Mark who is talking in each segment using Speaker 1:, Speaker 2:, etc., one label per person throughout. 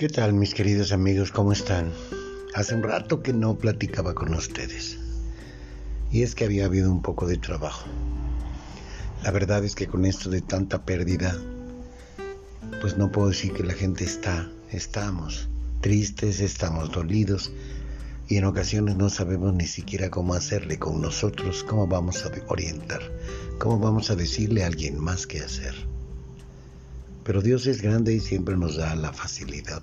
Speaker 1: ¿Qué tal mis queridos amigos? ¿Cómo están? Hace un rato que no platicaba con ustedes. Y es que había habido un poco de trabajo. La verdad es que con esto de tanta pérdida, pues no puedo decir que la gente está, estamos tristes, estamos dolidos y en ocasiones no sabemos ni siquiera cómo hacerle con nosotros, cómo vamos a orientar, cómo vamos a decirle a alguien más qué hacer. Pero Dios es grande y siempre nos da la facilidad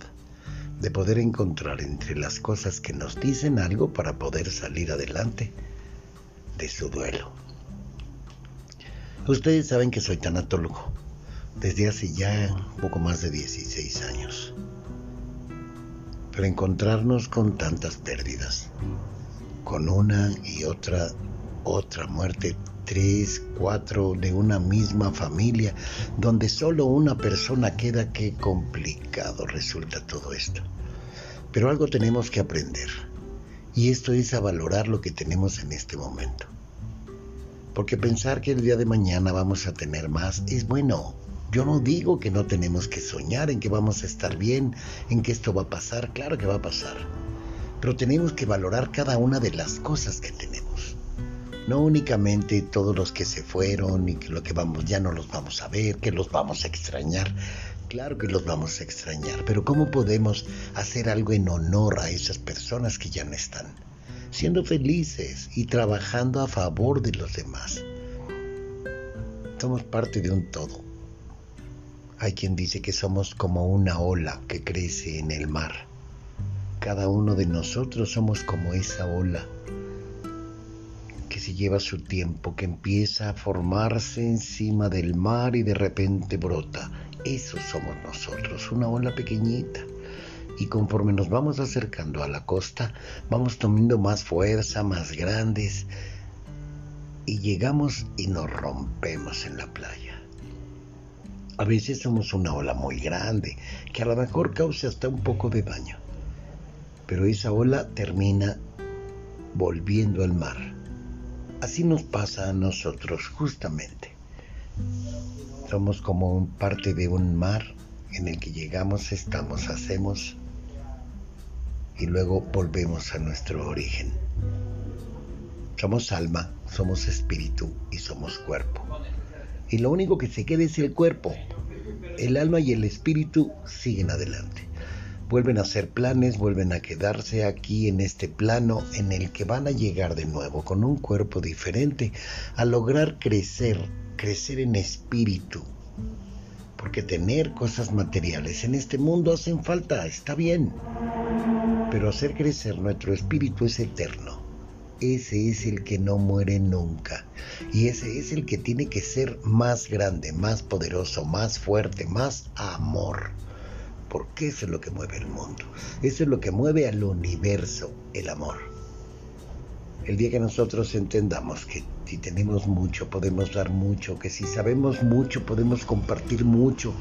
Speaker 1: de poder encontrar entre las cosas que nos dicen algo para poder salir adelante de su duelo. Ustedes saben que soy tanatólogo desde hace ya un poco más de 16 años. Pero encontrarnos con tantas pérdidas, con una y otra, otra muerte tres, cuatro de una misma familia, donde solo una persona queda, qué complicado resulta todo esto. Pero algo tenemos que aprender, y esto es a valorar lo que tenemos en este momento. Porque pensar que el día de mañana vamos a tener más es bueno. Yo no digo que no tenemos que soñar en que vamos a estar bien, en que esto va a pasar, claro que va a pasar. Pero tenemos que valorar cada una de las cosas que tenemos no únicamente todos los que se fueron y que lo que vamos ya no los vamos a ver, que los vamos a extrañar. Claro que los vamos a extrañar, pero ¿cómo podemos hacer algo en honor a esas personas que ya no están? Siendo felices y trabajando a favor de los demás. Somos parte de un todo. Hay quien dice que somos como una ola que crece en el mar. Cada uno de nosotros somos como esa ola se lleva su tiempo, que empieza a formarse encima del mar y de repente brota. Eso somos nosotros, una ola pequeñita. Y conforme nos vamos acercando a la costa, vamos tomando más fuerza, más grandes, y llegamos y nos rompemos en la playa. A veces somos una ola muy grande, que a lo mejor causa hasta un poco de daño. Pero esa ola termina volviendo al mar Así nos pasa a nosotros justamente. Somos como parte de un mar en el que llegamos, estamos, hacemos y luego volvemos a nuestro origen. Somos alma, somos espíritu y somos cuerpo. Y lo único que se queda es el cuerpo. El alma y el espíritu siguen adelante vuelven a hacer planes, vuelven a quedarse aquí en este plano en el que van a llegar de nuevo con un cuerpo diferente, a lograr crecer, crecer en espíritu. Porque tener cosas materiales en este mundo hacen falta, está bien. Pero hacer crecer nuestro espíritu es eterno. Ese es el que no muere nunca. Y ese es el que tiene que ser más grande, más poderoso, más fuerte, más amor porque eso es lo que mueve el mundo. Eso es lo que mueve al universo, el amor. El día que nosotros entendamos que si tenemos mucho podemos dar mucho, que si sabemos mucho podemos compartir mucho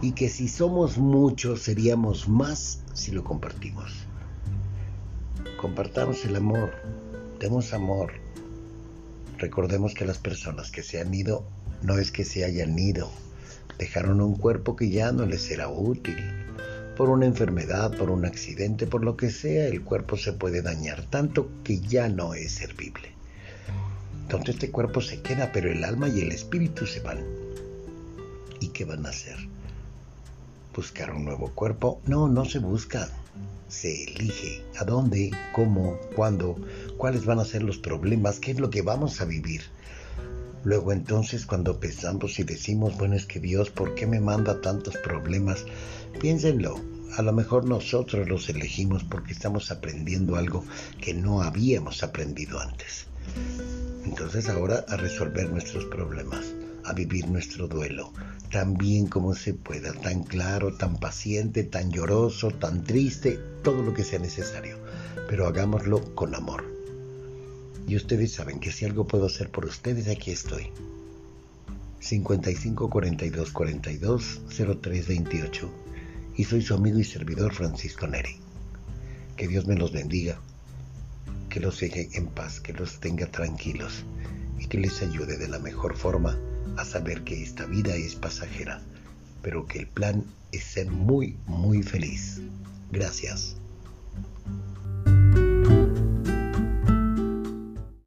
Speaker 1: y que si somos muchos seríamos más si lo compartimos. Compartamos el amor, demos amor. Recordemos que las personas que se han ido no es que se hayan ido, dejaron un cuerpo que ya no les será útil por una enfermedad, por un accidente, por lo que sea, el cuerpo se puede dañar tanto que ya no es servible. Entonces este cuerpo se queda, pero el alma y el espíritu se van. ¿Y qué van a hacer? ¿Buscar un nuevo cuerpo? No, no se busca. Se elige a dónde, cómo, cuándo, cuáles van a ser los problemas, qué es lo que vamos a vivir. Luego entonces cuando pensamos y decimos, bueno, es que Dios, ¿por qué me manda tantos problemas? Piénsenlo, a lo mejor nosotros los elegimos porque estamos aprendiendo algo que no habíamos aprendido antes. Entonces ahora a resolver nuestros problemas, a vivir nuestro duelo, tan bien como se pueda, tan claro, tan paciente, tan lloroso, tan triste, todo lo que sea necesario, pero hagámoslo con amor. Y ustedes saben que si algo puedo hacer por ustedes, aquí estoy. 55 42 42 03 28 y soy su amigo y servidor Francisco Neri. Que Dios me los bendiga, que los deje en paz, que los tenga tranquilos y que les ayude de la mejor forma a saber que esta vida es pasajera, pero que el plan es ser muy, muy feliz. Gracias.